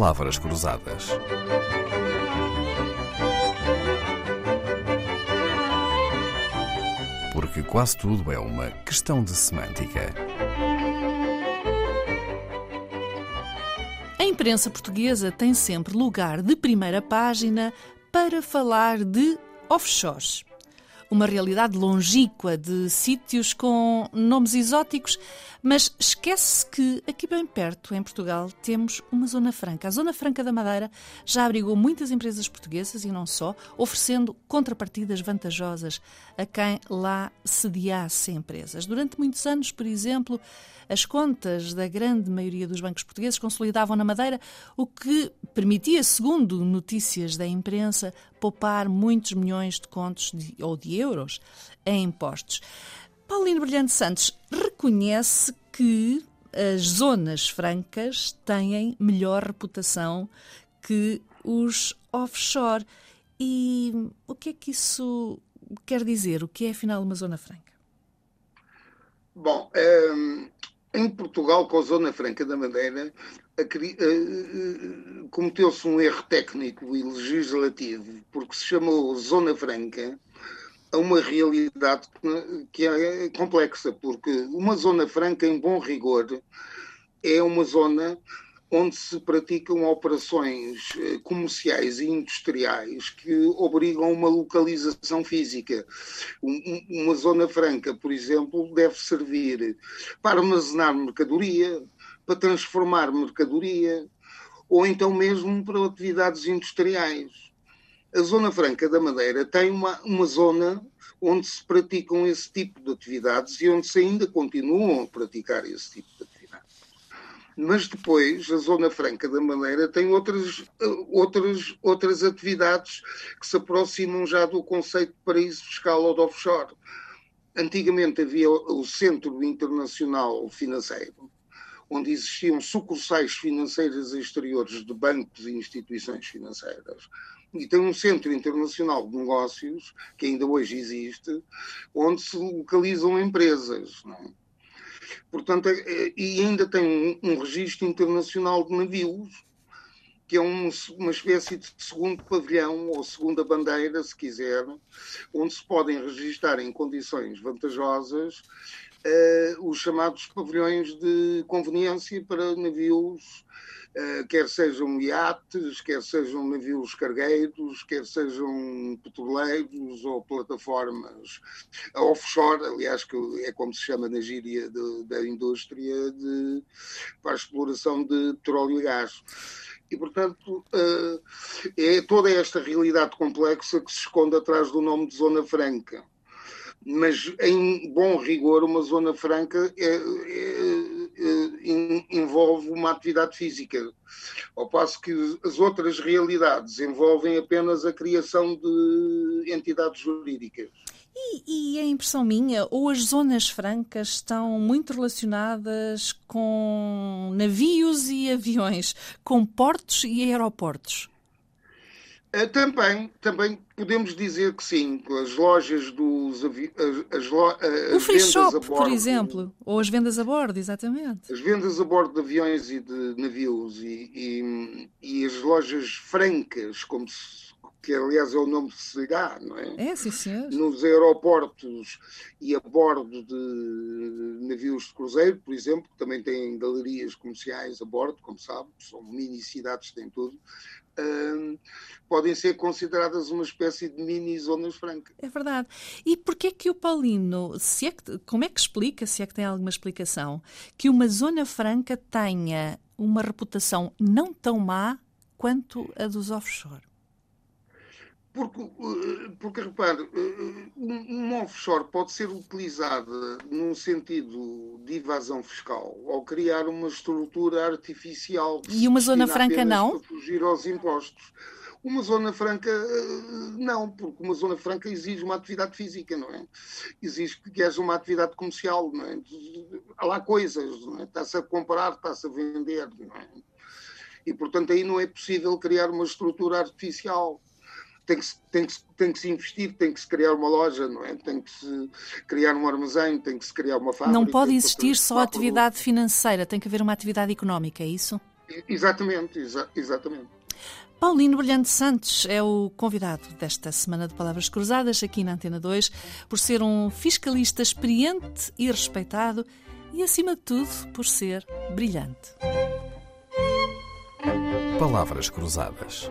palavras cruzadas. Porque quase tudo é uma questão de semântica. A imprensa portuguesa tem sempre lugar de primeira página para falar de offshores uma realidade longínqua de sítios com nomes exóticos, mas esquece-se que aqui bem perto, em Portugal, temos uma Zona Franca. A Zona Franca da Madeira já abrigou muitas empresas portuguesas e não só, oferecendo contrapartidas vantajosas a quem lá sediasse empresas. Durante muitos anos, por exemplo, as contas da grande maioria dos bancos portugueses consolidavam na Madeira, o que permitia, segundo notícias da imprensa, poupar muitos milhões de contos de, ou de euros em impostos. Paulino Brilhante Santos reconhece que as zonas francas têm melhor reputação que os offshore. E o que é que isso quer dizer? O que é afinal uma zona franca? Bom, ehm, em Portugal, com a Zona Franca da Madeira, eh, eh, cometeu-se um erro técnico e legislativo, porque se chamou Zona Franca a uma realidade que é complexa, porque uma Zona Franca, em bom rigor, é uma zona onde se praticam operações eh, comerciais e industriais que obrigam uma localização física. Uma zona franca, por exemplo, deve servir para armazenar mercadoria, para transformar mercadoria, ou então mesmo para atividades industriais. A Zona Franca da Madeira tem uma, uma zona onde se praticam esse tipo de atividades e onde se ainda continuam a praticar esse tipo de atividades. Mas depois a Zona Franca da Madeira tem outras, outras, outras atividades que se aproximam já do conceito de paraíso fiscal ou de offshore. Antigamente havia o Centro Internacional Financeiro, onde existiam sucursais financeiras exteriores de bancos e instituições financeiras. E tem um Centro Internacional de Negócios, que ainda hoje existe, onde se localizam empresas. É? Portanto, é, é, e ainda tem um, um registro internacional de navios, que é um, uma espécie de segundo pavilhão ou segunda bandeira, se quiser, onde se podem registrar em condições vantajosas uh, os chamados pavilhões de conveniência para navios eh, quer sejam iates, quer sejam navios cargueiros, quer sejam petroleiros ou plataformas offshore, aliás, que é como se chama na gíria de, da indústria de, para a exploração de petróleo e gás. E, portanto, eh, é toda esta realidade complexa que se esconde atrás do nome de Zona Franca. Mas, em bom rigor, uma Zona Franca é, é eh, envolve uma atividade física, ao passo que as outras realidades envolvem apenas a criação de entidades jurídicas. E, e a impressão minha, ou as zonas francas estão muito relacionadas com navios e aviões, com portos e aeroportos? Eh, também, também podemos dizer que sim, as lojas dos as, lo... Eh, as o free shop, bordo, por exemplo, ou as vendas a bordo, exatamente. As vendas a bordo de aviões e de navios e, e, e as lojas francas, como se, que aliás é o nome que se dá, não é? É, sim, senhor. Nos aeroportos e a bordo de navios de cruzeiro, por exemplo, que também têm galerias comerciais a bordo, como sabe, são mini cidades, têm tudo podem ser consideradas uma espécie de mini zonas francas. É verdade. E porquê é que o Paulino, se é que, como é que explica, se é que tem alguma explicação, que uma zona franca tenha uma reputação não tão má quanto a dos offshore? Porque, eh, porque repare, eh, um offshore pode ser utilizada num sentido de evasão fiscal ou criar uma estrutura artificial. E uma zona franca não? Para fugir aos impostos. Uma zona franca, eh, não, porque uma zona franca exige uma atividade física, não é? Exige que haja uma atividade comercial, não é? Há lá coisas, não é? Está-se a comprar, está-se a vender, não é? E, portanto, aí não é possível criar uma estrutura artificial tem que, tem, que, tem que se investir, tem que se criar uma loja, não é? tem que se criar um armazém, tem que se criar uma fábrica. Não pode existir só atividade financeira, tem que haver uma atividade económica, é isso? Exatamente, exa exatamente. Paulino Brilhante Santos é o convidado desta semana de Palavras Cruzadas aqui na Antena 2, por ser um fiscalista experiente e respeitado e, acima de tudo, por ser brilhante. Palavras Cruzadas